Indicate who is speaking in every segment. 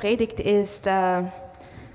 Speaker 1: Predigt ist äh,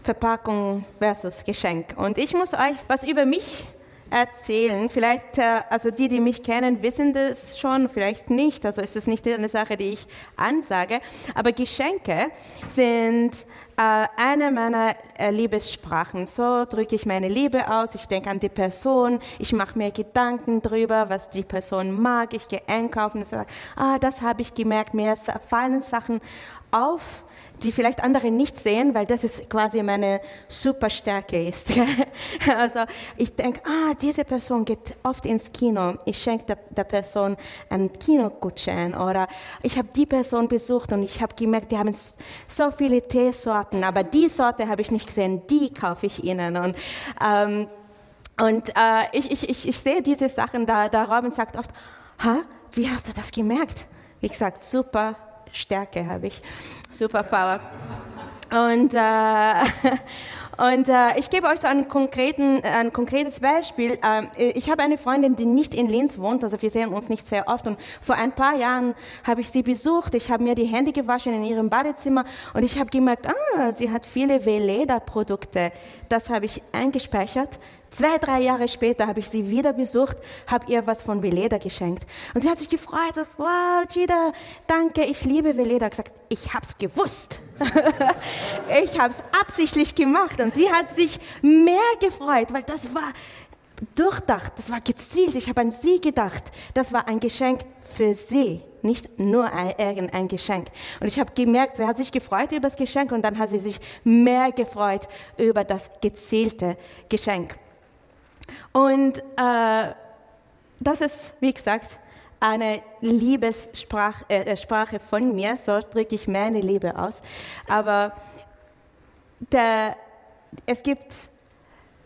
Speaker 1: Verpackung versus Geschenk. Und ich muss euch was über mich erzählen. Vielleicht, äh, also die, die mich kennen, wissen das schon, vielleicht nicht. Also ist es nicht eine Sache, die ich ansage. Aber Geschenke sind äh, eine meiner äh, Liebessprachen. So drücke ich meine Liebe aus. Ich denke an die Person. Ich mache mir Gedanken darüber, was die Person mag. Ich gehe einkaufen und sage, ah, das habe ich gemerkt. Mir fallen Sachen auf die vielleicht andere nicht sehen, weil das ist quasi meine Superstärke ist. also ich denke, ah, diese Person geht oft ins Kino. Ich schenke der, der Person einen Kinogutschein oder ich habe die Person besucht und ich habe gemerkt, die haben so viele Teesorten, aber die Sorte habe ich nicht gesehen, die kaufe ich ihnen und ähm, und äh, ich, ich, ich, ich sehe diese Sachen da. Der Robin sagt oft, ha, wie hast du das gemerkt? Wie gesagt, super Stärke habe ich, Superpower. Und, äh, und äh, ich gebe euch so konkreten, ein konkretes Beispiel. Äh, ich habe eine Freundin, die nicht in Linz wohnt, also wir sehen uns nicht sehr oft. Und vor ein paar Jahren habe ich sie besucht. Ich habe mir die Hände gewaschen in ihrem Badezimmer und ich habe gemerkt, ah, sie hat viele Veleda-Produkte. Das habe ich eingespeichert Zwei, drei Jahre später habe ich sie wieder besucht, habe ihr was von Veleda geschenkt. Und sie hat sich gefreut, sagt, wow, Gida, danke, ich liebe Veleda. gesagt, ich habe es gewusst. ich habe es absichtlich gemacht. Und sie hat sich mehr gefreut, weil das war durchdacht, das war gezielt. Ich habe an sie gedacht. Das war ein Geschenk für sie, nicht nur ein, irgendein Geschenk. Und ich habe gemerkt, sie hat sich gefreut über das Geschenk und dann hat sie sich mehr gefreut über das gezielte Geschenk. Und äh, das ist, wie gesagt, eine Liebessprache äh, Sprache von mir, so drücke ich meine Liebe aus. Aber der, es, gibt,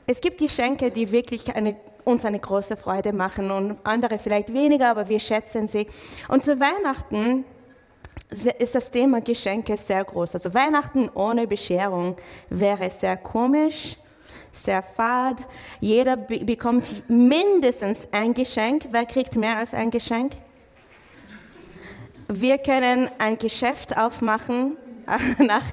Speaker 1: es gibt Geschenke, die wirklich eine, uns eine große Freude machen und andere vielleicht weniger, aber wir schätzen sie. Und zu Weihnachten ist das Thema Geschenke sehr groß. Also Weihnachten ohne Bescherung wäre sehr komisch sehr fad. Jeder bekommt mindestens ein Geschenk. Wer kriegt mehr als ein Geschenk? Wir können ein Geschäft aufmachen. Nach,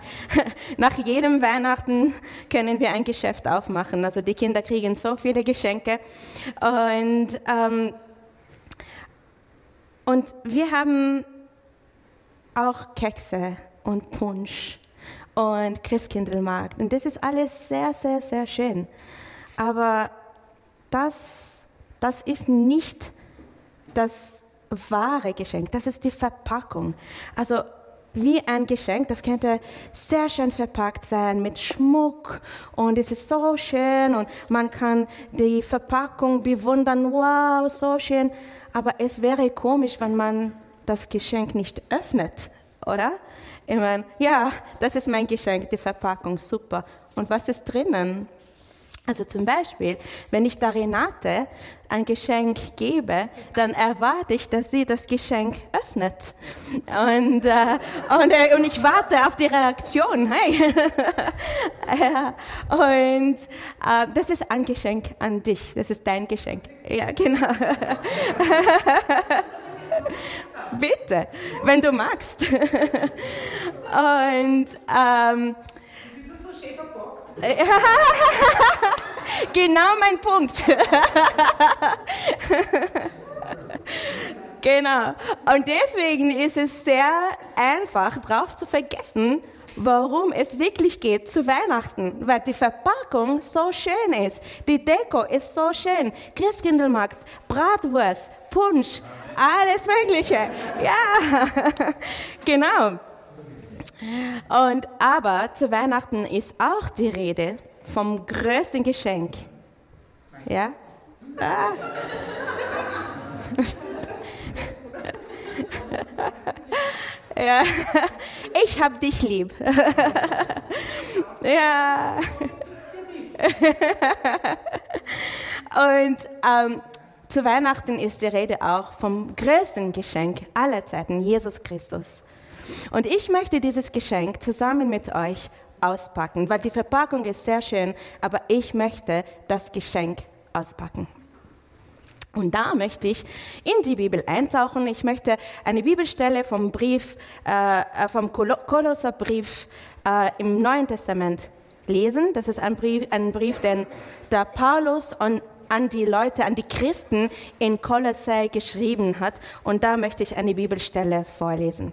Speaker 1: nach jedem Weihnachten können wir ein Geschäft aufmachen. Also die Kinder kriegen so viele Geschenke. Und, ähm, und wir haben auch Kekse und Punsch und Christkindlmarkt. Und das ist alles sehr, sehr, sehr schön. Aber das, das ist nicht das wahre Geschenk, das ist die Verpackung. Also wie ein Geschenk, das könnte sehr schön verpackt sein mit Schmuck und es ist so schön und man kann die Verpackung bewundern, wow, so schön. Aber es wäre komisch, wenn man das Geschenk nicht öffnet, oder? Ich meine, ja, das ist mein Geschenk, die Verpackung, super. Und was ist drinnen? Also zum Beispiel, wenn ich der Renate ein Geschenk gebe, dann erwarte ich, dass sie das Geschenk öffnet. Und, äh, und, äh, und ich warte auf die Reaktion. Hey. und äh, das ist ein Geschenk an dich. Das ist dein Geschenk. Ja, genau. Bitte, wenn du magst. Und ähm, so schön verpackt. genau mein Punkt. genau. Und deswegen ist es sehr einfach, darauf zu vergessen, warum es wirklich geht zu Weihnachten, weil die Verpackung so schön ist, die Deko ist so schön, Christkindlmarkt, Bratwurst, Punsch, alles Mögliche. Ja, genau. Und aber zu Weihnachten ist auch die Rede vom größten Geschenk. Ja? Ah. ja. Ich hab dich lieb. ja. Und ähm, zu Weihnachten ist die Rede auch vom größten Geschenk aller Zeiten, Jesus Christus. Und ich möchte dieses Geschenk zusammen mit euch auspacken, weil die Verpackung ist sehr schön, aber ich möchte das Geschenk auspacken. Und da möchte ich in die Bibel eintauchen. Ich möchte eine Bibelstelle vom Brief, äh, äh vom Kolosserbrief äh, im Neuen Testament lesen. Das ist ein Brief, ein Brief den der Paulus an, an die Leute, an die Christen in Kolossä geschrieben hat. Und da möchte ich eine Bibelstelle vorlesen.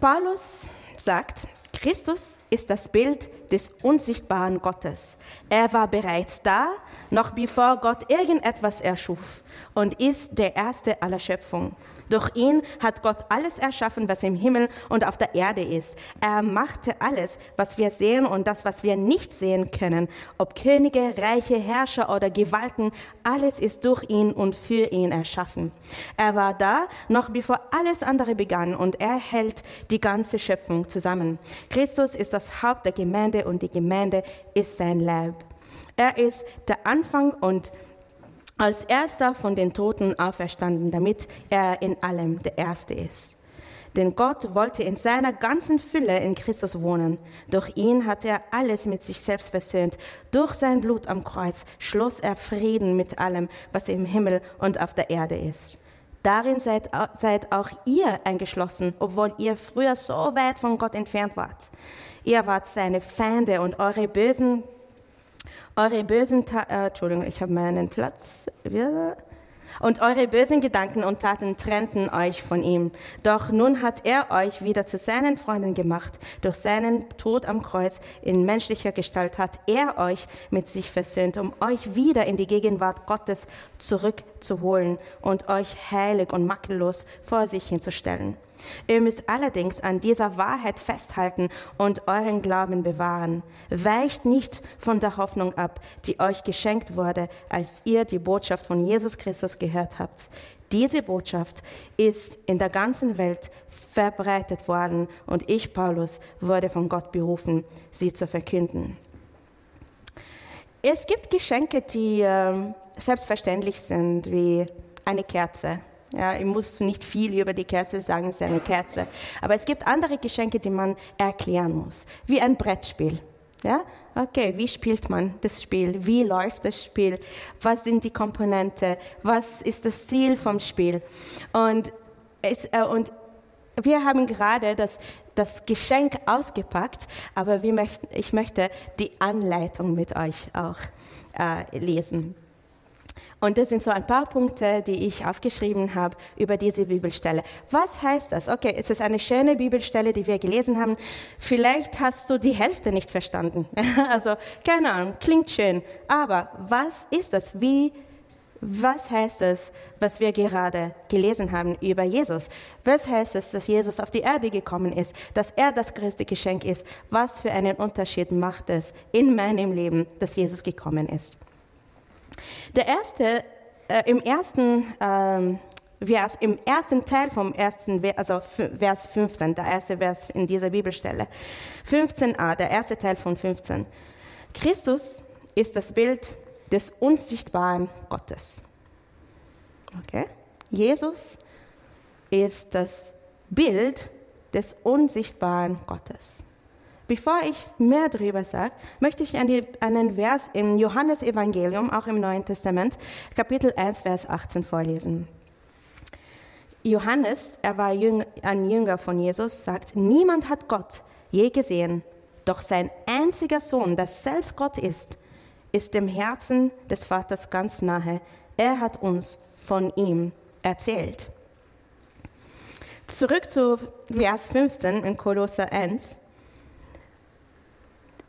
Speaker 1: Paulus sagt, Christus ist das Bild des unsichtbaren Gottes. Er war bereits da, noch bevor Gott irgendetwas erschuf und ist der Erste aller Schöpfung. Durch ihn hat Gott alles erschaffen, was im Himmel und auf der Erde ist. Er machte alles, was wir sehen und das, was wir nicht sehen können. Ob Könige, Reiche, Herrscher oder Gewalten, alles ist durch ihn und für ihn erschaffen. Er war da, noch bevor alles andere begann und er hält die ganze Schöpfung zusammen. Christus ist das Haupt der Gemeinde und die Gemeinde ist sein Leib. Er ist der Anfang und als erster von den Toten auferstanden, damit er in allem der Erste ist. Denn Gott wollte in seiner ganzen Fülle in Christus wohnen. Durch ihn hat er alles mit sich selbst versöhnt. Durch sein Blut am Kreuz schloss er Frieden mit allem, was im Himmel und auf der Erde ist. Darin seid, seid auch ihr eingeschlossen, obwohl ihr früher so weit von Gott entfernt wart. Ihr wart seine Feinde und eure bösen eure bösen, Ta äh, Entschuldigung, ich habe meinen Platz. Und eure bösen Gedanken und Taten trennten euch von ihm. Doch nun hat er euch wieder zu seinen Freunden gemacht. Durch seinen Tod am Kreuz in menschlicher Gestalt hat er euch mit sich versöhnt, um euch wieder in die Gegenwart Gottes zurückzuholen und euch heilig und makellos vor sich hinzustellen. Ihr müsst allerdings an dieser Wahrheit festhalten und euren Glauben bewahren. Weicht nicht von der Hoffnung ab, die euch geschenkt wurde, als ihr die Botschaft von Jesus Christus gehört habt. Diese Botschaft ist in der ganzen Welt verbreitet worden und ich, Paulus, wurde von Gott berufen, sie zu verkünden. Es gibt Geschenke, die äh, selbstverständlich sind, wie eine Kerze ja, ich muss nicht viel über die Kerze sagen, es ist eine Kerze. Aber es gibt andere Geschenke, die man erklären muss, wie ein Brettspiel. Ja? Okay, wie spielt man das Spiel? Wie läuft das Spiel? Was sind die Komponenten? Was ist das Ziel vom Spiel? Und, es, äh, und wir haben gerade das, das Geschenk ausgepackt, aber möchten, ich möchte die Anleitung mit euch auch äh, lesen. Und das sind so ein paar Punkte, die ich aufgeschrieben habe über diese Bibelstelle. Was heißt das? Okay, es ist eine schöne Bibelstelle, die wir gelesen haben. Vielleicht hast du die Hälfte nicht verstanden. Also, keine Ahnung, klingt schön. Aber was ist das? Wie, was heißt es, was wir gerade gelesen haben über Jesus? Was heißt es, dass Jesus auf die Erde gekommen ist, dass er das größte Geschenk ist? Was für einen Unterschied macht es in meinem Leben, dass Jesus gekommen ist? Der erste, äh, im ersten ähm, Vers, im ersten Teil vom ersten, also Vers 15, der erste Vers in dieser Bibelstelle. 15a, der erste Teil von 15. Christus ist das Bild des unsichtbaren Gottes. Okay? Jesus ist das Bild des unsichtbaren Gottes. Bevor ich mehr darüber sage, möchte ich einen Vers im Johannesevangelium, auch im Neuen Testament, Kapitel 1, Vers 18 vorlesen. Johannes, er war ein Jünger von Jesus, sagt, niemand hat Gott je gesehen, doch sein einziger Sohn, der selbst Gott ist, ist dem Herzen des Vaters ganz nahe. Er hat uns von ihm erzählt. Zurück zu Vers 15 in Kolosser 1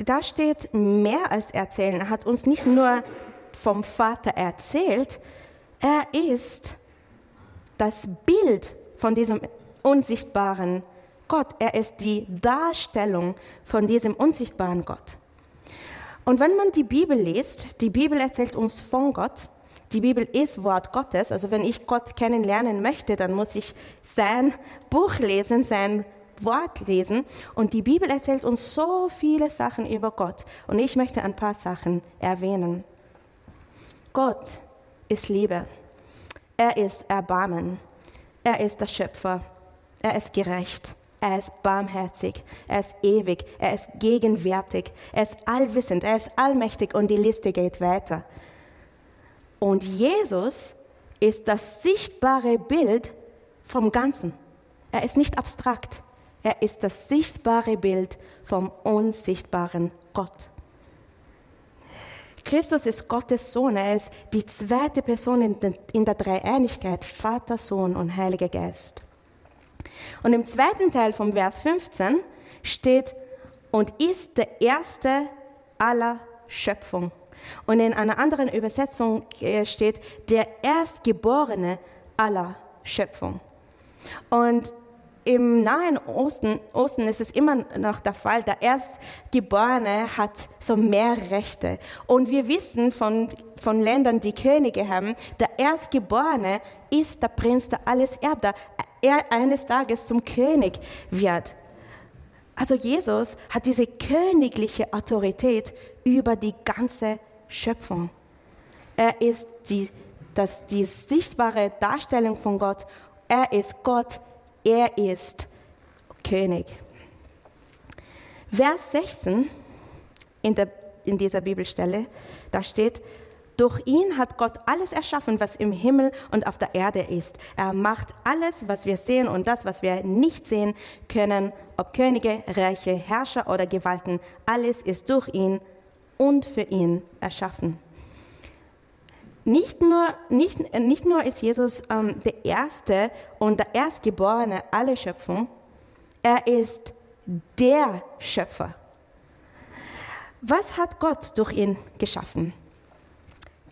Speaker 1: da steht mehr als erzählen. Er hat uns nicht nur vom Vater erzählt, er ist das Bild von diesem unsichtbaren Gott. Er ist die Darstellung von diesem unsichtbaren Gott. Und wenn man die Bibel liest, die Bibel erzählt uns von Gott, die Bibel ist Wort Gottes, also wenn ich Gott kennenlernen möchte, dann muss ich sein Buch lesen, sein Wort lesen. Und die Bibel erzählt uns so viele Sachen über Gott. Und ich möchte ein paar Sachen erwähnen. Gott ist Liebe. Er ist Erbarmen. Er ist der Schöpfer. Er ist gerecht. Er ist barmherzig. Er ist ewig. Er ist gegenwärtig. Er ist allwissend. Er ist allmächtig und die Liste geht weiter. Und Jesus ist das sichtbare Bild vom Ganzen. Er ist nicht abstrakt. Er ist das sichtbare Bild vom unsichtbaren Gott. Christus ist Gottes Sohn. Er ist die zweite Person in der Dreieinigkeit, Vater, Sohn und Heiliger Geist. Und im zweiten Teil vom Vers 15 steht, und ist der erste aller Schöpfung. Und in einer anderen Übersetzung äh, steht, der Erstgeborene aller Schöpfung. Und im Nahen Osten, Osten ist es immer noch der Fall, der Erstgeborene hat so mehr Rechte. Und wir wissen von, von Ländern, die Könige haben, der Erstgeborene ist der Prinz, der alles erbt, der er eines Tages zum König wird. Also Jesus hat diese königliche Autorität über die ganze Schöpfung. Er ist die, das, die sichtbare Darstellung von Gott. Er ist Gott er ist König. Vers 16 in, der, in dieser Bibelstelle, da steht, durch ihn hat Gott alles erschaffen, was im Himmel und auf der Erde ist. Er macht alles, was wir sehen und das, was wir nicht sehen können, ob Könige, Reiche, Herrscher oder Gewalten, alles ist durch ihn und für ihn erschaffen. Nicht nur, nicht, nicht nur ist Jesus ähm, der Erste und der Erstgeborene aller Schöpfung, er ist der Schöpfer. Was hat Gott durch ihn geschaffen?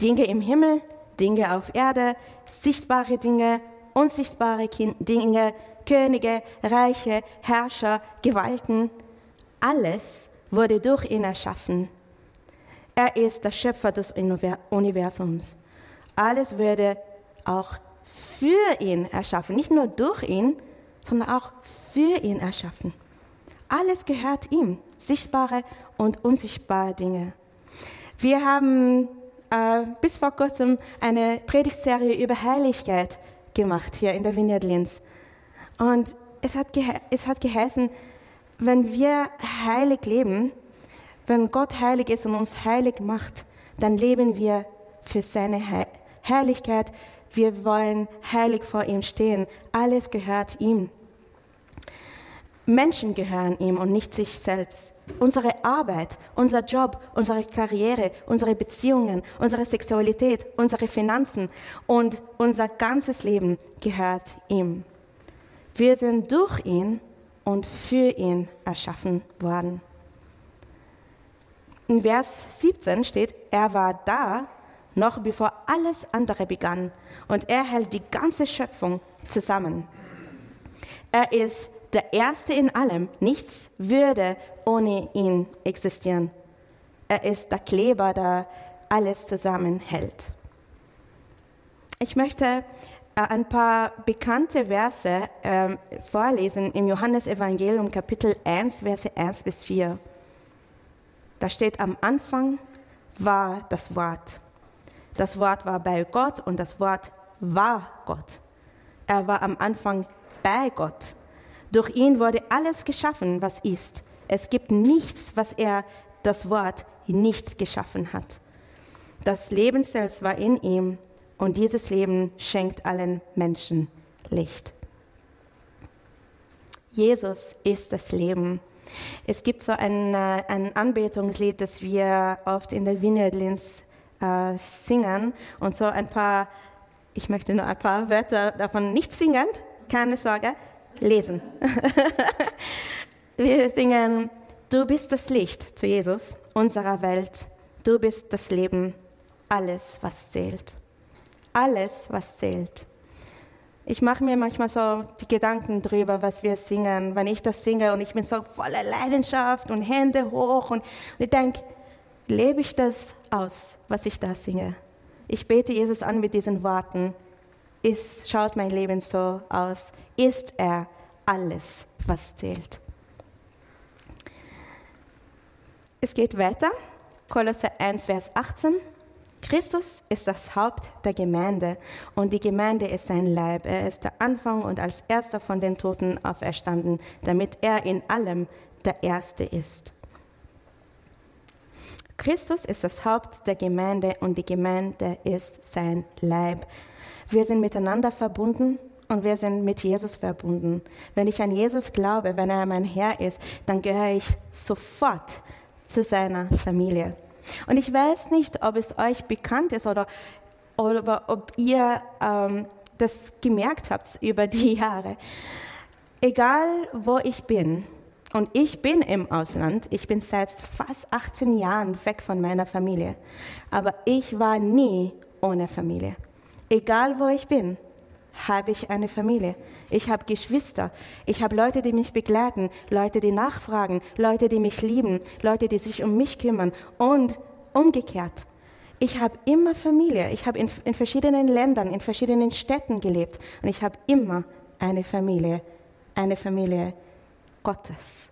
Speaker 1: Dinge im Himmel, Dinge auf Erde, sichtbare Dinge, unsichtbare Dinge, Könige, Reiche, Herrscher, Gewalten. Alles wurde durch ihn erschaffen. Er ist der Schöpfer des Universums. Alles würde auch für ihn erschaffen, nicht nur durch ihn, sondern auch für ihn erschaffen. Alles gehört ihm, sichtbare und unsichtbare Dinge. Wir haben äh, bis vor kurzem eine Predigtserie über Heiligkeit gemacht hier in der Vineyard Linz. Und es hat, es hat geheißen, wenn wir heilig leben, wenn Gott heilig ist und uns heilig macht, dann leben wir für seine Herrlichkeit. Wir wollen heilig vor ihm stehen. Alles gehört ihm. Menschen gehören ihm und nicht sich selbst. Unsere Arbeit, unser Job, unsere Karriere, unsere Beziehungen, unsere Sexualität, unsere Finanzen und unser ganzes Leben gehört ihm. Wir sind durch ihn und für ihn erschaffen worden. In Vers 17 steht, er war da, noch bevor alles andere begann, und er hält die ganze Schöpfung zusammen. Er ist der Erste in allem, nichts würde ohne ihn existieren. Er ist der Kleber, der alles zusammenhält. Ich möchte äh, ein paar bekannte Verse äh, vorlesen im Johannesevangelium Kapitel 1, Verse 1 bis 4. Da steht am Anfang war das Wort. Das Wort war bei Gott und das Wort war Gott. Er war am Anfang bei Gott. Durch ihn wurde alles geschaffen, was ist. Es gibt nichts, was er, das Wort, nicht geschaffen hat. Das Leben selbst war in ihm und dieses Leben schenkt allen Menschen Licht. Jesus ist das Leben. Es gibt so ein, äh, ein Anbetungslied, das wir oft in der Wiener Linz äh, singen und so ein paar, ich möchte nur ein paar Wörter davon nicht singen, keine Sorge, lesen. wir singen, du bist das Licht zu Jesus, unserer Welt, du bist das Leben, alles, was zählt. Alles, was zählt. Ich mache mir manchmal so die Gedanken drüber, was wir singen, wenn ich das singe und ich bin so voller Leidenschaft und Hände hoch und, und ich denke, lebe ich das aus, was ich da singe? Ich bete Jesus an mit diesen Worten. Ist, schaut mein Leben so aus? Ist er alles, was zählt? Es geht weiter. Kolosser 1, Vers 18. Christus ist das Haupt der Gemeinde und die Gemeinde ist sein Leib. Er ist der Anfang und als erster von den Toten auferstanden, damit er in allem der Erste ist. Christus ist das Haupt der Gemeinde und die Gemeinde ist sein Leib. Wir sind miteinander verbunden und wir sind mit Jesus verbunden. Wenn ich an Jesus glaube, wenn er mein Herr ist, dann gehöre ich sofort zu seiner Familie. Und ich weiß nicht, ob es euch bekannt ist oder, oder ob ihr ähm, das gemerkt habt über die Jahre. Egal, wo ich bin, und ich bin im Ausland, ich bin seit fast 18 Jahren weg von meiner Familie, aber ich war nie ohne Familie. Egal, wo ich bin, habe ich eine Familie. Ich habe Geschwister. Ich habe Leute, die mich begleiten, Leute, die nachfragen, Leute, die mich lieben, Leute, die sich um mich kümmern und umgekehrt. Ich habe immer Familie. Ich habe in, in verschiedenen Ländern, in verschiedenen Städten gelebt und ich habe immer eine Familie, eine Familie Gottes.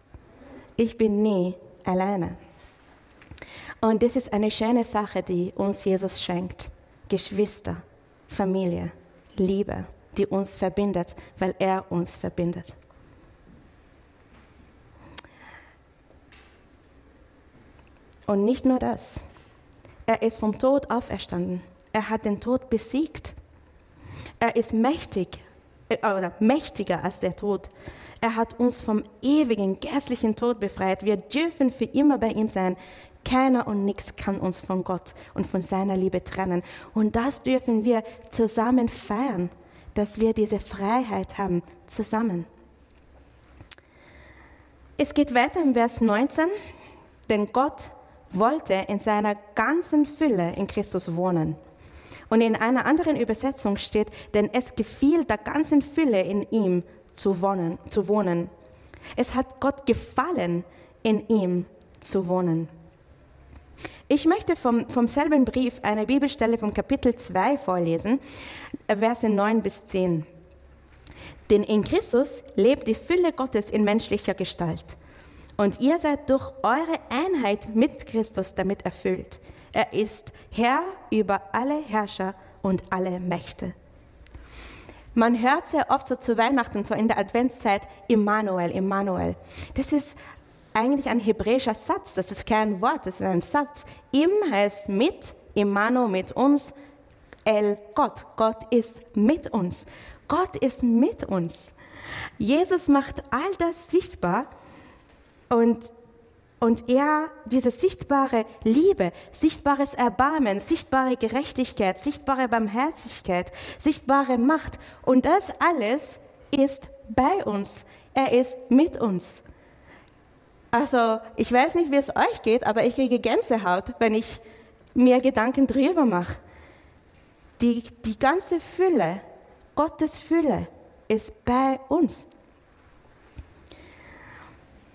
Speaker 1: Ich bin nie alleine. Und das ist eine schöne Sache, die uns Jesus schenkt. Geschwister, Familie, Liebe die uns verbindet, weil er uns verbindet. Und nicht nur das. Er ist vom Tod auferstanden. Er hat den Tod besiegt. Er ist mächtig äh, oder mächtiger als der Tod. Er hat uns vom ewigen, gästlichen Tod befreit. Wir dürfen für immer bei ihm sein. Keiner und nichts kann uns von Gott und von seiner Liebe trennen. Und das dürfen wir zusammen feiern dass wir diese Freiheit haben zusammen. Es geht weiter im Vers 19, denn Gott wollte in seiner ganzen Fülle in Christus wohnen. Und in einer anderen Übersetzung steht, denn es gefiel der ganzen Fülle in ihm zu wohnen. Zu wohnen. Es hat Gott gefallen, in ihm zu wohnen. Ich möchte vom, vom selben Brief eine Bibelstelle vom Kapitel 2 vorlesen, Verse 9 bis 10. Denn in Christus lebt die Fülle Gottes in menschlicher Gestalt. Und ihr seid durch eure Einheit mit Christus damit erfüllt. Er ist Herr über alle Herrscher und alle Mächte. Man hört sehr oft so zu Weihnachten, so in der Adventszeit, Immanuel, Immanuel. Das ist eigentlich ein hebräischer Satz, das ist kein Wort, das ist ein Satz. Im heißt mit, Immanuel mit uns, El Gott, Gott ist mit uns. Gott ist mit uns. Jesus macht all das sichtbar und, und er, diese sichtbare Liebe, sichtbares Erbarmen, sichtbare Gerechtigkeit, sichtbare Barmherzigkeit, sichtbare Macht und das alles ist bei uns. Er ist mit uns. Also ich weiß nicht, wie es euch geht, aber ich kriege Gänsehaut, wenn ich mir Gedanken drüber mache. Die, die ganze Fülle, Gottes Fülle ist bei uns.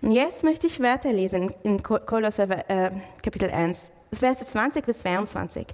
Speaker 1: Und jetzt möchte ich weiterlesen in Kolosser äh, Kapitel 1, Verse 20 bis 22.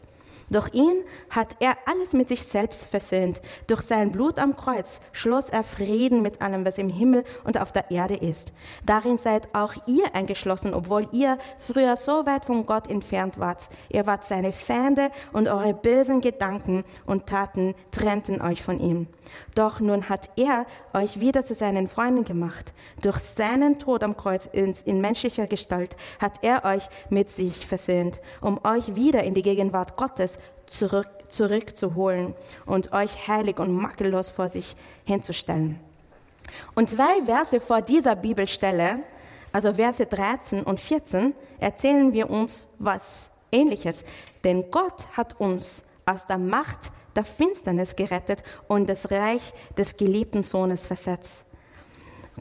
Speaker 1: Durch ihn hat er alles mit sich selbst versöhnt. Durch sein Blut am Kreuz schloss er Frieden mit allem, was im Himmel und auf der Erde ist. Darin seid auch ihr eingeschlossen, obwohl ihr früher so weit von Gott entfernt wart. Ihr wart seine Feinde und eure bösen Gedanken und Taten trennten euch von ihm. Doch nun hat er euch wieder zu seinen Freunden gemacht. Durch seinen Tod am Kreuz in, menschlicher Gestalt hat er euch mit sich versöhnt, um euch wieder in die Gegenwart Gottes zurück, zurückzuholen und euch heilig und makellos vor sich hinzustellen. Und zwei Verse vor dieser Bibelstelle, also Verse 13 und 14, erzählen wir uns was Ähnliches. Denn Gott hat uns aus der Macht der Finsternis gerettet und das Reich des geliebten Sohnes versetzt.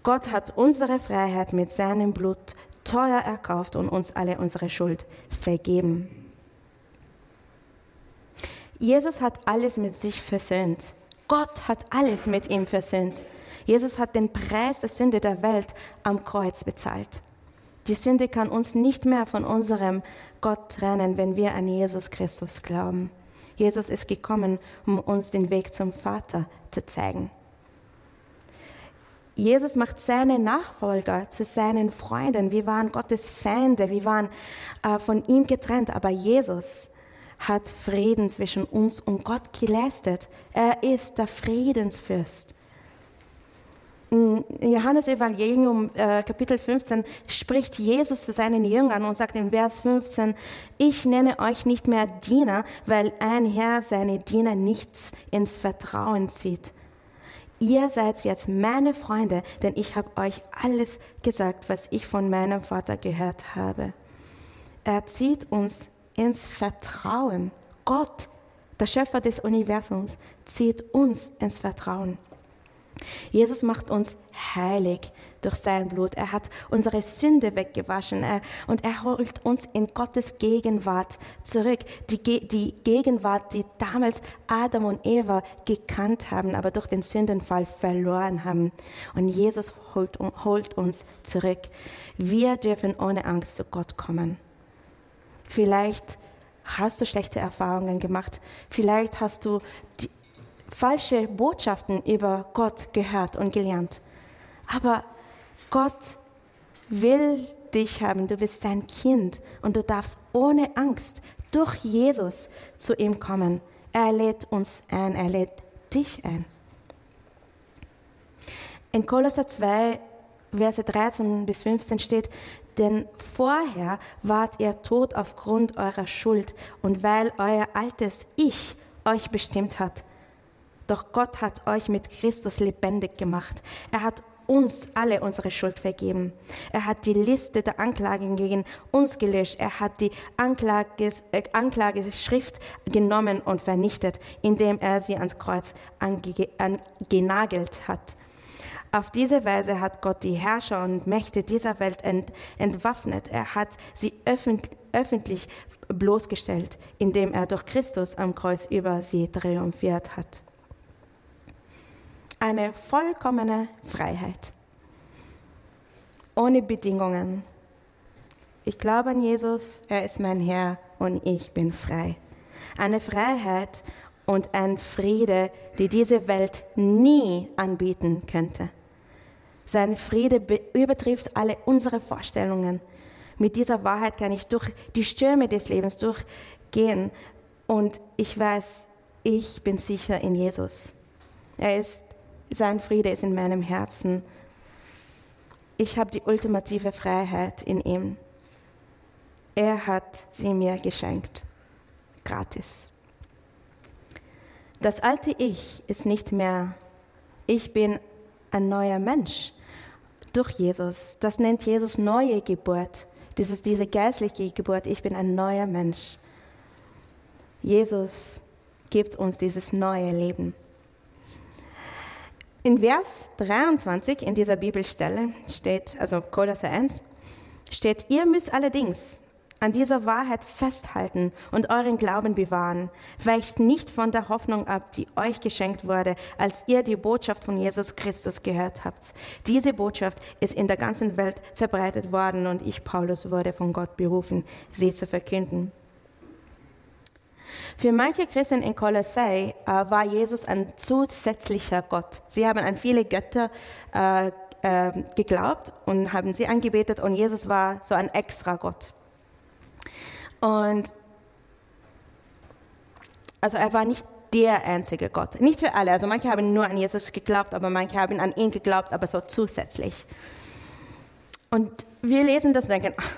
Speaker 1: Gott hat unsere Freiheit mit seinem Blut teuer erkauft und uns alle unsere Schuld vergeben. Jesus hat alles mit sich versöhnt. Gott hat alles mit ihm versöhnt. Jesus hat den Preis der Sünde der Welt am Kreuz bezahlt. Die Sünde kann uns nicht mehr von unserem Gott trennen, wenn wir an Jesus Christus glauben. Jesus ist gekommen, um uns den Weg zum Vater zu zeigen. Jesus macht seine Nachfolger zu seinen Freunden. Wir waren Gottes Feinde, wir waren äh, von ihm getrennt, aber Jesus hat Frieden zwischen uns und Gott geleistet. Er ist der Friedensfürst. In Johannes Evangelium äh, Kapitel 15 spricht Jesus zu seinen Jüngern und sagt in Vers 15, ich nenne euch nicht mehr Diener, weil ein Herr seine Diener nichts ins Vertrauen zieht. Ihr seid jetzt meine Freunde, denn ich habe euch alles gesagt, was ich von meinem Vater gehört habe. Er zieht uns ins Vertrauen. Gott, der Schöpfer des Universums, zieht uns ins Vertrauen. Jesus macht uns heilig durch sein Blut. Er hat unsere Sünde weggewaschen er, und er holt uns in Gottes Gegenwart zurück. Die, die Gegenwart, die damals Adam und Eva gekannt haben, aber durch den Sündenfall verloren haben. Und Jesus holt, holt uns zurück. Wir dürfen ohne Angst zu Gott kommen. Vielleicht hast du schlechte Erfahrungen gemacht. Vielleicht hast du die, falsche Botschaften über Gott gehört und gelernt. Aber Gott will dich haben, du bist sein Kind und du darfst ohne Angst durch Jesus zu ihm kommen. Er lädt uns ein, er lädt dich ein. In Kolosser 2, Verse 13 bis 15 steht, denn vorher wart ihr tot aufgrund eurer Schuld und weil euer altes Ich euch bestimmt hat. Doch Gott hat euch mit Christus lebendig gemacht. Er hat uns alle unsere Schuld vergeben. Er hat die Liste der Anklagen gegen uns gelöscht. Er hat die Anklages, äh, Anklageschrift genommen und vernichtet, indem er sie ans Kreuz angenagelt hat. Auf diese Weise hat Gott die Herrscher und Mächte dieser Welt ent, entwaffnet. Er hat sie öffentlich, öffentlich bloßgestellt, indem er durch Christus am Kreuz über sie triumphiert hat eine vollkommene Freiheit. Ohne Bedingungen. Ich glaube an Jesus, er ist mein Herr und ich bin frei. Eine Freiheit und ein Friede, die diese Welt nie anbieten könnte. Sein Friede übertrifft alle unsere Vorstellungen. Mit dieser Wahrheit kann ich durch die Stürme des Lebens durchgehen und ich weiß, ich bin sicher in Jesus. Er ist sein Friede ist in meinem Herzen. Ich habe die ultimative Freiheit in ihm. Er hat sie mir geschenkt. Gratis. Das alte Ich ist nicht mehr. Ich bin ein neuer Mensch durch Jesus. Das nennt Jesus neue Geburt. Das ist diese geistliche Geburt. Ich bin ein neuer Mensch. Jesus gibt uns dieses neue Leben. In Vers 23 in dieser Bibelstelle steht, also Kolosser 1, steht, ihr müsst allerdings an dieser Wahrheit festhalten und euren Glauben bewahren. Weicht nicht von der Hoffnung ab, die euch geschenkt wurde, als ihr die Botschaft von Jesus Christus gehört habt. Diese Botschaft ist in der ganzen Welt verbreitet worden und ich, Paulus, wurde von Gott berufen, sie zu verkünden. Für manche Christen in Kolossee äh, war Jesus ein zusätzlicher Gott. Sie haben an viele Götter äh, äh, geglaubt und haben sie angebetet und Jesus war so ein extra Gott. Und also er war nicht der einzige Gott. Nicht für alle. Also manche haben nur an Jesus geglaubt, aber manche haben an ihn geglaubt, aber so zusätzlich. Und wir lesen das und denken, ach,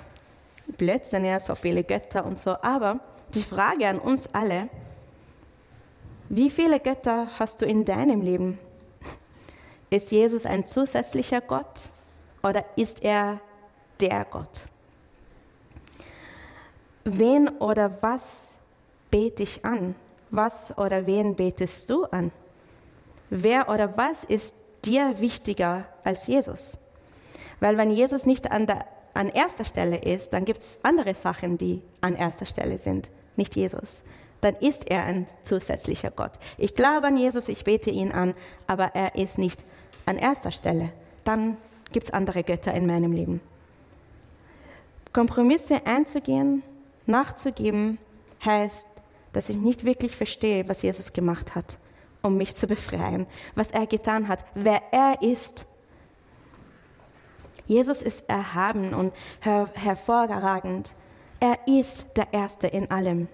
Speaker 1: Blödsinn, ja, so viele Götter und so. Aber die Frage an uns alle, wie viele Götter hast du in deinem Leben? Ist Jesus ein zusätzlicher Gott oder ist er der Gott? Wen oder was bete ich an? Was oder wen betest du an? Wer oder was ist dir wichtiger als Jesus? Weil wenn Jesus nicht an, der, an erster Stelle ist, dann gibt es andere Sachen, die an erster Stelle sind nicht Jesus, dann ist er ein zusätzlicher Gott. Ich glaube an Jesus, ich bete ihn an, aber er ist nicht an erster Stelle. Dann gibt es andere Götter in meinem Leben. Kompromisse einzugehen, nachzugeben, heißt, dass ich nicht wirklich verstehe, was Jesus gemacht hat, um mich zu befreien, was er getan hat, wer er ist. Jesus ist erhaben und her hervorragend. Er ist der Erste in allem.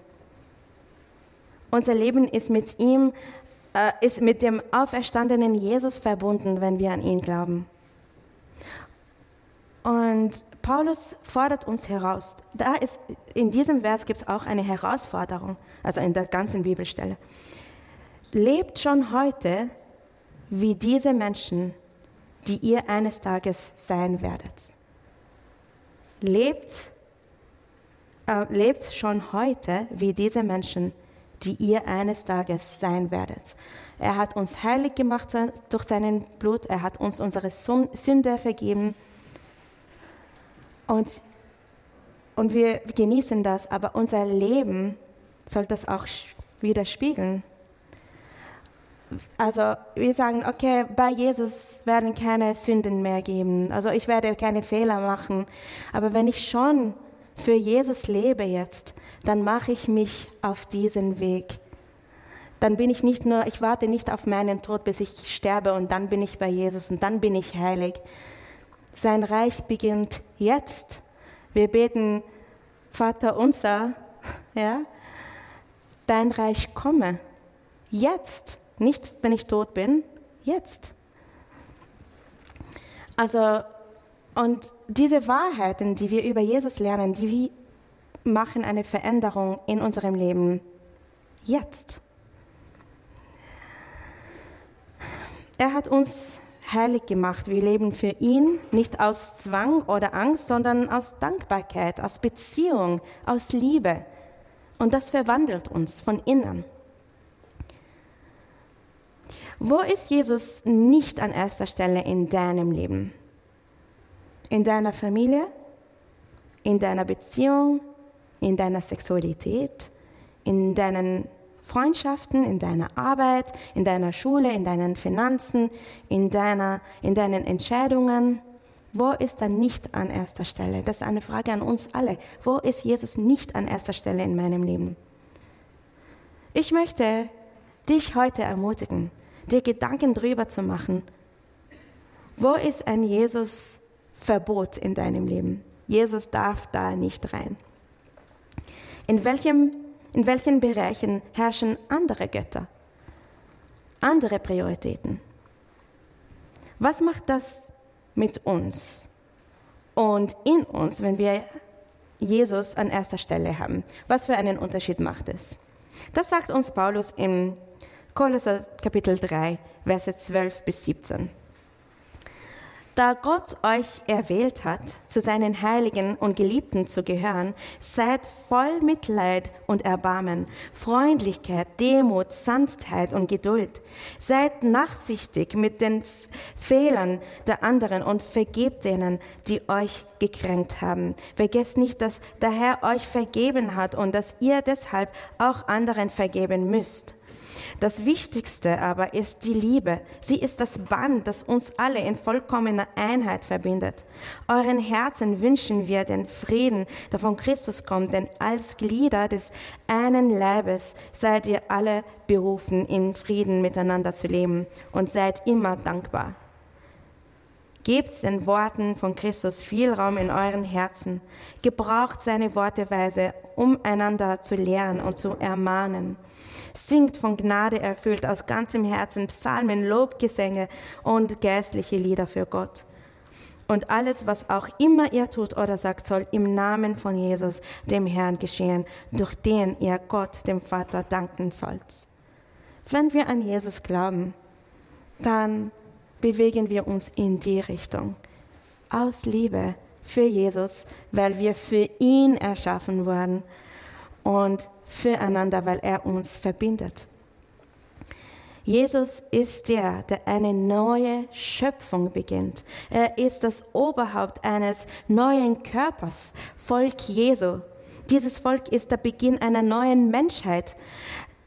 Speaker 1: Unser Leben ist mit ihm äh, ist mit dem auferstandenen Jesus verbunden, wenn wir an ihn glauben. Und Paulus fordert uns heraus. Da ist, in diesem Vers gibt es auch eine Herausforderung, also in der ganzen Bibelstelle. Lebt schon heute wie diese Menschen, die ihr eines Tages sein werdet. Lebt, äh, lebt schon heute wie diese Menschen, die ihr eines Tages sein werdet. Er hat uns heilig gemacht durch seinen Blut, er hat uns unsere Sünde vergeben und, und wir genießen das, aber unser Leben soll das auch widerspiegeln. Also wir sagen, okay, bei Jesus werden keine Sünden mehr geben. Also ich werde keine Fehler machen. Aber wenn ich schon für Jesus lebe jetzt, dann mache ich mich auf diesen Weg. Dann bin ich nicht nur, ich warte nicht auf meinen Tod, bis ich sterbe und dann bin ich bei Jesus und dann bin ich heilig, sein Reich beginnt jetzt. Wir beten, Vater unser, ja, dein Reich komme. Jetzt, nicht wenn ich tot bin, jetzt. Also, und diese Wahrheiten, die wir über Jesus lernen, die machen eine Veränderung in unserem Leben jetzt. Er hat uns heilig gemacht. Wir leben für ihn nicht aus Zwang oder Angst, sondern aus Dankbarkeit, aus Beziehung, aus Liebe. Und das verwandelt uns von innen. Wo ist Jesus nicht an erster Stelle in deinem Leben? In deiner Familie? In deiner Beziehung? In deiner Sexualität? In deinen Freundschaften, in deiner Arbeit, in deiner Schule, in deinen Finanzen, in, deiner, in deinen Entscheidungen. Wo ist er nicht an erster Stelle? Das ist eine Frage an uns alle. Wo ist Jesus nicht an erster Stelle in meinem Leben? Ich möchte dich heute ermutigen, dir Gedanken darüber zu machen. Wo ist ein Jesus-Verbot in deinem Leben? Jesus darf da nicht rein. In welchem in welchen Bereichen herrschen andere Götter, andere Prioritäten? Was macht das mit uns und in uns, wenn wir Jesus an erster Stelle haben? Was für einen Unterschied macht es? Das sagt uns Paulus im Kolosser Kapitel 3, Verse 12 bis 17 da Gott euch erwählt hat, zu seinen Heiligen und Geliebten zu gehören, seid voll Mitleid und Erbarmen, Freundlichkeit, Demut, Sanftheit und Geduld. Seid nachsichtig mit den Fehlern der anderen und vergebt denen, die euch gekränkt haben. Vergesst nicht, dass der Herr euch vergeben hat und dass ihr deshalb auch anderen vergeben müsst. Das Wichtigste aber ist die Liebe. Sie ist das Band, das uns alle in vollkommener Einheit verbindet. Euren Herzen wünschen wir den Frieden, der von Christus kommt, denn als Glieder des einen Leibes seid ihr alle berufen, in Frieden miteinander zu leben und seid immer dankbar. Gebt den Worten von Christus viel Raum in euren Herzen. Gebraucht seine Worteweise, um einander zu lehren und zu ermahnen. Singt von Gnade erfüllt aus ganzem Herzen Psalmen, Lobgesänge und geistliche Lieder für Gott. Und alles, was auch immer ihr tut oder sagt, soll im Namen von Jesus, dem Herrn, geschehen, durch den ihr Gott, dem Vater, danken sollt. Wenn wir an Jesus glauben, dann bewegen wir uns in die Richtung. Aus Liebe für Jesus, weil wir für ihn erschaffen wurden. Und füreinander, weil er uns verbindet. Jesus ist der, der eine neue Schöpfung beginnt. Er ist das Oberhaupt eines neuen Körpers, Volk Jesu. Dieses Volk ist der Beginn einer neuen Menschheit.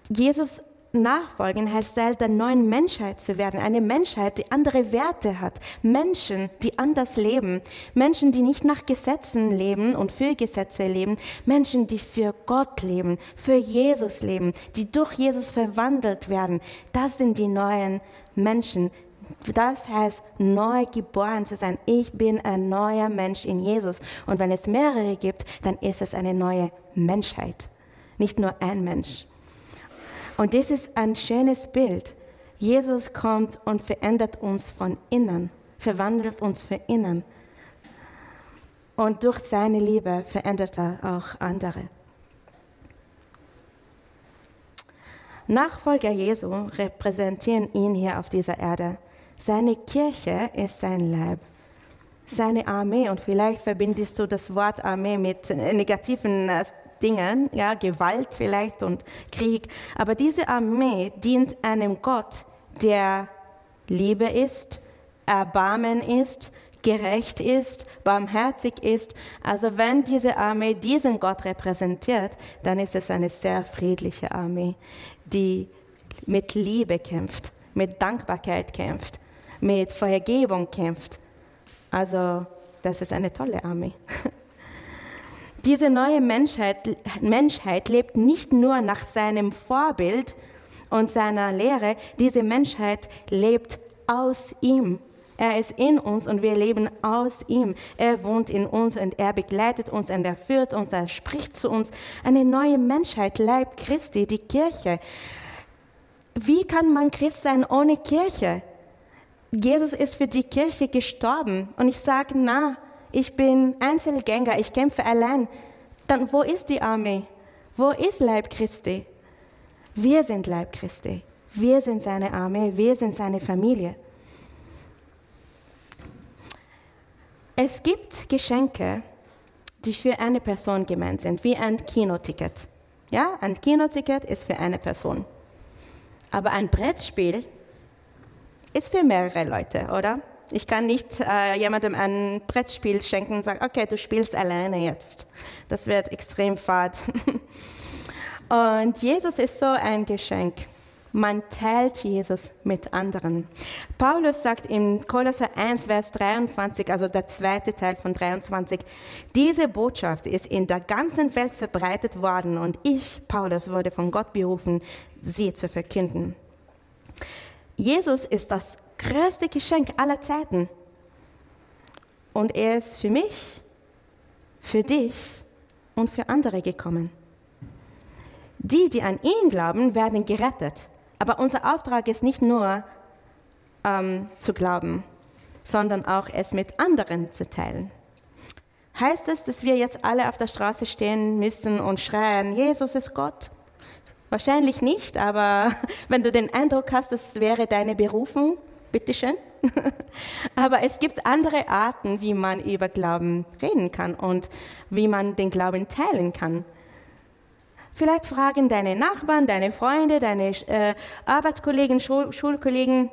Speaker 1: Jesus nachfolgen heißt der neuen Menschheit zu werden. Eine Menschheit, die andere Werte hat. Menschen, die anders leben. Menschen, die nicht nach Gesetzen leben und für Gesetze leben. Menschen, die für Gott leben, für Jesus leben, die durch Jesus verwandelt werden. Das sind die neuen Menschen. Das heißt, neu geboren zu sein. Ich bin ein neuer Mensch in Jesus. Und wenn es mehrere gibt, dann ist es eine neue Menschheit. Nicht nur ein Mensch. Und das ist ein schönes Bild Jesus kommt und verändert uns von innen, verwandelt uns von innen. Und durch seine Liebe verändert er auch andere. Nachfolger Jesu repräsentieren ihn hier auf dieser Erde. Seine Kirche ist sein Leib, seine Armee. Und vielleicht verbindest du das Wort Armee mit negativen Dingen, ja, Gewalt vielleicht und Krieg. Aber diese Armee dient einem Gott, der Liebe ist, Erbarmen ist, gerecht ist, barmherzig ist. Also wenn diese Armee diesen Gott repräsentiert, dann ist es eine sehr friedliche Armee, die mit Liebe kämpft, mit Dankbarkeit kämpft, mit Vergebung kämpft. Also das ist eine tolle Armee. Diese neue Menschheit, Menschheit lebt nicht nur nach seinem Vorbild und seiner Lehre, diese Menschheit lebt aus ihm. Er ist in uns und wir leben aus ihm. Er wohnt in uns und er begleitet uns und er führt uns, er spricht zu uns. Eine neue Menschheit, Leib Christi, die Kirche. Wie kann man Christ sein ohne Kirche? Jesus ist für die Kirche gestorben und ich sage, na, ich bin Einzelgänger, ich kämpfe allein. Dann wo ist die Armee? Wo ist Leib Christi? Wir sind Leib Christi. Wir sind seine Armee, wir sind seine Familie. Es gibt Geschenke, die für eine Person gemeint sind, wie ein Kinoticket. Ja, ein Kinoticket ist für eine Person. Aber ein Brettspiel ist für mehrere Leute, oder? Ich kann nicht äh, jemandem ein Brettspiel schenken und sagen, okay, du spielst alleine jetzt. Das wird extrem fad. und Jesus ist so ein Geschenk. Man teilt Jesus mit anderen. Paulus sagt in Kolosser 1, Vers 23, also der zweite Teil von 23, diese Botschaft ist in der ganzen Welt verbreitet worden und ich, Paulus, wurde von Gott berufen, sie zu verkünden. Jesus ist das größte Geschenk aller Zeiten. Und er ist für mich, für dich und für andere gekommen. Die, die an ihn glauben, werden gerettet. Aber unser Auftrag ist nicht nur ähm, zu glauben, sondern auch es mit anderen zu teilen. Heißt es, dass wir jetzt alle auf der Straße stehen müssen und schreien, Jesus ist Gott? Wahrscheinlich nicht, aber wenn du den Eindruck hast, das wäre deine Berufung, bitteschön. aber es gibt andere Arten, wie man über Glauben reden kann und wie man den Glauben teilen kann. Vielleicht fragen deine Nachbarn, deine Freunde, deine äh, Arbeitskollegen, Schul Schulkollegen,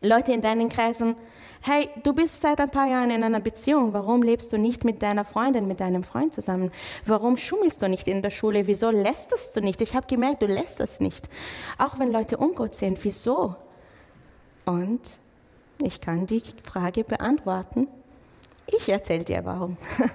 Speaker 1: Leute in deinen Kreisen, hey, du bist seit ein paar Jahren in einer Beziehung, warum lebst du nicht mit deiner Freundin, mit deinem Freund zusammen? Warum schummelst du nicht in der Schule? Wieso lästerst du nicht? Ich habe gemerkt, du lästerst nicht. Auch wenn Leute ungut sind, wieso? Und ich kann die Frage beantworten. Ich erzähle dir warum.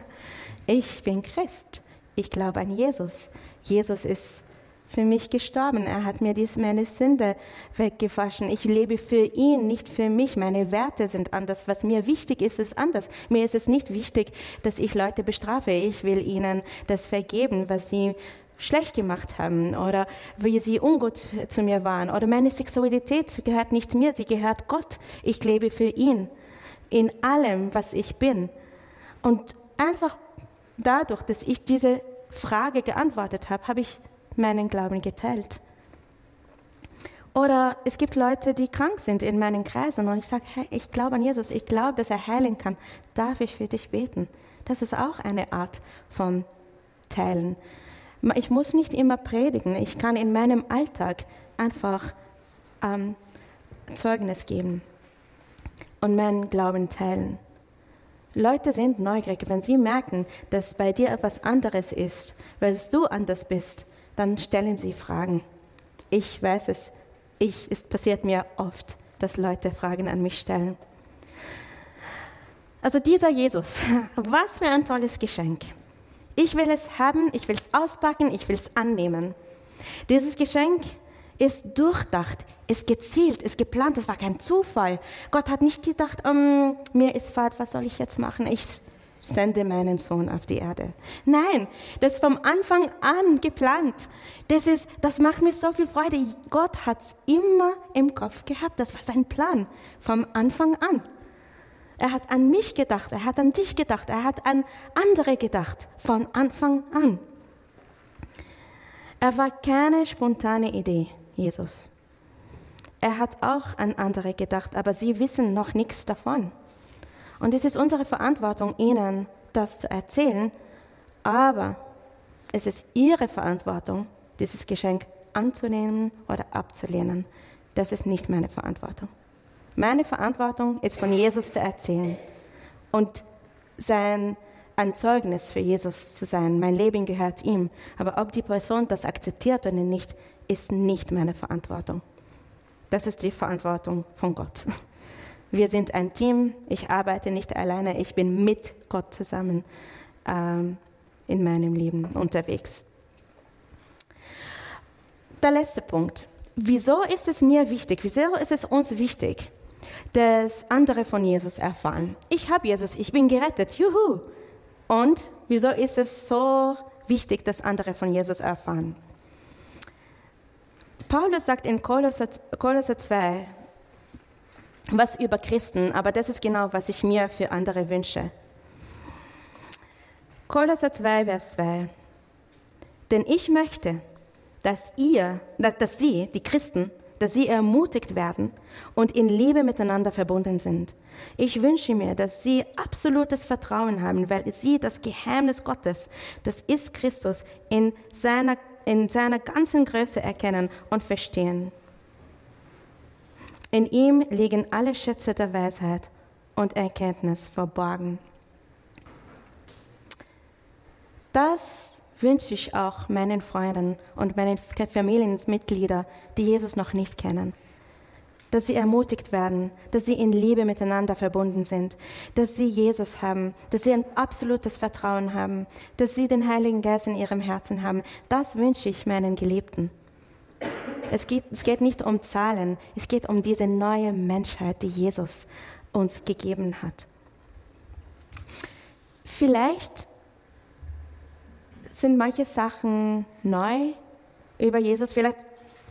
Speaker 1: Ich bin Christ. Ich glaube an Jesus. Jesus ist für mich gestorben. Er hat mir meine Sünde weggewaschen. Ich lebe für ihn, nicht für mich. Meine Werte sind anders. Was mir wichtig ist, ist anders. Mir ist es nicht wichtig, dass ich Leute bestrafe. Ich will ihnen das vergeben, was sie schlecht gemacht haben oder wie sie ungut zu mir waren. Oder meine Sexualität gehört nicht mir, sie gehört Gott. Ich lebe für ihn in allem, was ich bin. Und einfach dadurch, dass ich diese Frage geantwortet habe, habe ich meinen Glauben geteilt. Oder es gibt Leute, die krank sind in meinen Kreisen und ich sage, hey, ich glaube an Jesus, ich glaube, dass er heilen kann. Darf ich für dich beten? Das ist auch eine Art von Teilen. Ich muss nicht immer predigen, ich kann in meinem Alltag einfach ähm, Zeugnis geben und meinen Glauben teilen. Leute sind neugierig, wenn sie merken, dass bei dir etwas anderes ist, weil du anders bist, dann stellen sie Fragen. Ich weiß es, ich, es passiert mir oft, dass Leute Fragen an mich stellen. Also dieser Jesus, was für ein tolles Geschenk. Ich will es haben, ich will es auspacken, ich will es annehmen. Dieses Geschenk ist durchdacht, ist gezielt, ist geplant, es war kein Zufall. Gott hat nicht gedacht, um, mir ist Fahrt, was soll ich jetzt machen? Ich sende meinen Sohn auf die Erde. Nein, das ist vom Anfang an geplant. Das, ist, das macht mir so viel Freude. Gott hat es immer im Kopf gehabt. Das war sein Plan vom Anfang an. Er hat an mich gedacht, er hat an dich gedacht, er hat an andere gedacht, von Anfang an. Er war keine spontane Idee, Jesus. Er hat auch an andere gedacht, aber sie wissen noch nichts davon. Und es ist unsere Verantwortung, ihnen das zu erzählen, aber es ist ihre Verantwortung, dieses Geschenk anzunehmen oder abzulehnen. Das ist nicht meine Verantwortung. Meine Verantwortung ist von Jesus zu erzählen und sein ein Zeugnis für Jesus zu sein. Mein Leben gehört ihm. Aber ob die Person das akzeptiert oder nicht, ist nicht meine Verantwortung. Das ist die Verantwortung von Gott. Wir sind ein Team. Ich arbeite nicht alleine. Ich bin mit Gott zusammen ähm, in meinem Leben unterwegs. Der letzte Punkt. Wieso ist es mir wichtig? Wieso ist es uns wichtig, dass andere von Jesus erfahren? Ich habe Jesus, ich bin gerettet. Juhu! Und wieso ist es so wichtig, dass andere von Jesus erfahren? Paulus sagt in Kolosser 2, was über Christen, aber das ist genau, was ich mir für andere wünsche. Kolosser 2, Vers 2. Denn ich möchte, dass ihr, dass sie, die Christen, dass sie ermutigt werden und in Liebe miteinander verbunden sind. Ich wünsche mir, dass sie absolutes Vertrauen haben, weil sie das Geheimnis Gottes, das ist Christus, in seiner, in seiner ganzen Größe erkennen und verstehen. In ihm liegen alle Schätze der Weisheit und Erkenntnis verborgen. Das wünsche ich auch meinen Freunden und meinen Familienmitgliedern, die Jesus noch nicht kennen. Dass sie ermutigt werden, dass sie in Liebe miteinander verbunden sind, dass sie Jesus haben, dass sie ein absolutes Vertrauen haben, dass sie den Heiligen Geist in ihrem Herzen haben. Das wünsche ich meinen Geliebten. Es geht, es geht nicht um Zahlen, es geht um diese neue Menschheit, die Jesus uns gegeben hat. Vielleicht sind manche Sachen neu über Jesus. Vielleicht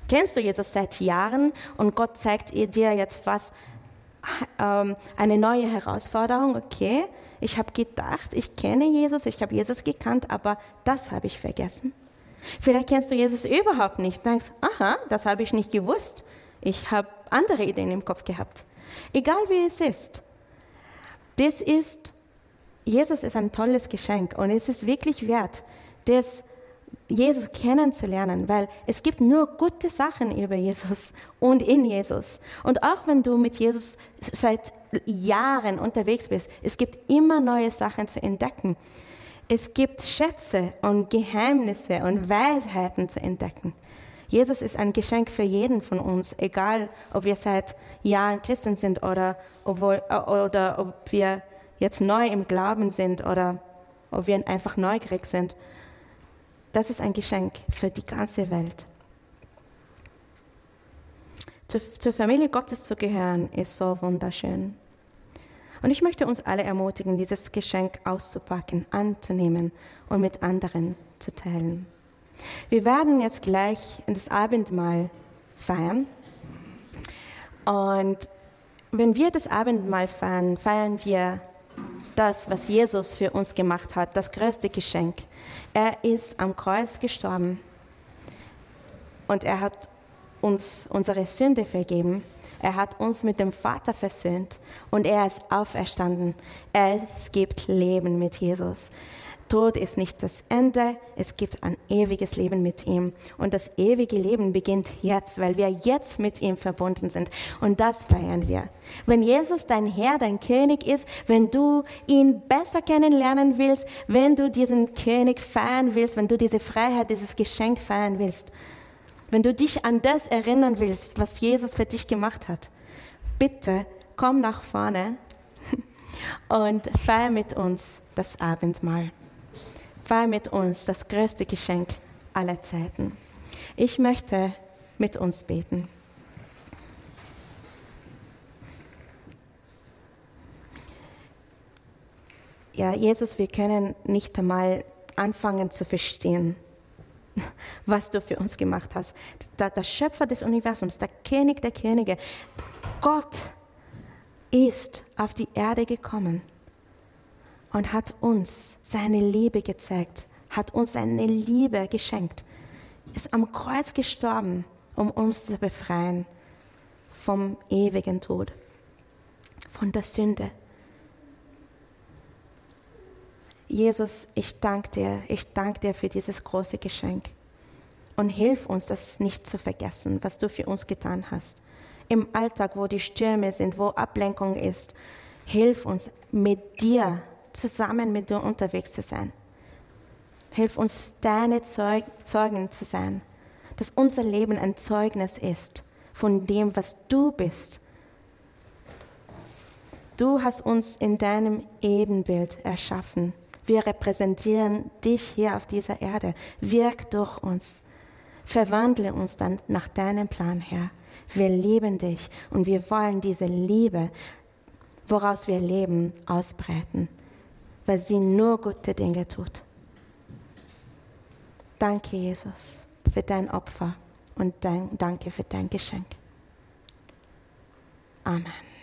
Speaker 1: kennst du Jesus seit Jahren und Gott zeigt dir jetzt was, ähm, eine neue Herausforderung. Okay, ich habe gedacht, ich kenne Jesus, ich habe Jesus gekannt, aber das habe ich vergessen. Vielleicht kennst du Jesus überhaupt nicht. Denkst, aha, das habe ich nicht gewusst. Ich habe andere Ideen im Kopf gehabt. Egal wie es ist. Das ist, Jesus ist ein tolles Geschenk und es ist wirklich wert, das Jesus kennenzulernen, weil es gibt nur gute Sachen über Jesus und in Jesus. Und auch wenn du mit Jesus seit Jahren unterwegs bist, es gibt immer neue Sachen zu entdecken. Es gibt Schätze und Geheimnisse und Weisheiten zu entdecken. Jesus ist ein Geschenk für jeden von uns, egal ob wir seit Jahren Christen sind oder, obwohl, oder ob wir jetzt neu im Glauben sind oder ob wir einfach neugierig sind. Das ist ein Geschenk für die ganze Welt. Zur Familie Gottes zu gehören, ist so wunderschön. Und ich möchte uns alle ermutigen, dieses Geschenk auszupacken, anzunehmen und mit anderen zu teilen. Wir werden jetzt gleich das Abendmahl feiern. Und wenn wir das Abendmahl feiern, feiern wir das, was Jesus für uns gemacht hat, das größte Geschenk. Er ist am Kreuz gestorben und er hat uns unsere Sünde vergeben er hat uns mit dem Vater versöhnt und er ist auferstanden. Es gibt Leben mit Jesus. Tod ist nicht das Ende, es gibt ein ewiges Leben mit ihm. Und das ewige Leben beginnt jetzt, weil wir jetzt mit ihm verbunden sind. Und das feiern wir. Wenn Jesus dein Herr, dein König ist, wenn du ihn besser kennenlernen willst, wenn du diesen König feiern willst, wenn du diese Freiheit, dieses Geschenk feiern willst, wenn du dich an das erinnern willst, was Jesus für dich gemacht hat, bitte komm nach vorne und feier mit uns das Abendmahl. Feier mit uns das größte Geschenk aller Zeiten. Ich möchte mit uns beten. ja, Jesus, wir können nicht einmal anfangen zu verstehen, was du für uns gemacht hast. Der, der Schöpfer des Universums, der König der Könige, Gott ist auf die Erde gekommen und hat uns seine Liebe gezeigt, hat uns seine Liebe geschenkt, ist am Kreuz gestorben, um uns zu befreien vom ewigen Tod, von der Sünde. Jesus, ich danke dir, ich danke dir für dieses große Geschenk. Und hilf uns, das nicht zu vergessen, was du für uns getan hast. Im Alltag, wo die Stürme sind, wo Ablenkung ist, hilf uns, mit dir, zusammen mit dir unterwegs zu sein. Hilf uns, deine Zeug Zeugen zu sein, dass unser Leben ein Zeugnis ist von dem, was du bist. Du hast uns in deinem Ebenbild erschaffen. Wir repräsentieren dich hier auf dieser Erde. Wirk durch uns. Verwandle uns dann nach deinem Plan, Herr. Wir lieben dich und wir wollen diese Liebe, woraus wir leben, ausbreiten, weil sie nur gute Dinge tut. Danke, Jesus, für dein Opfer und danke für dein Geschenk. Amen.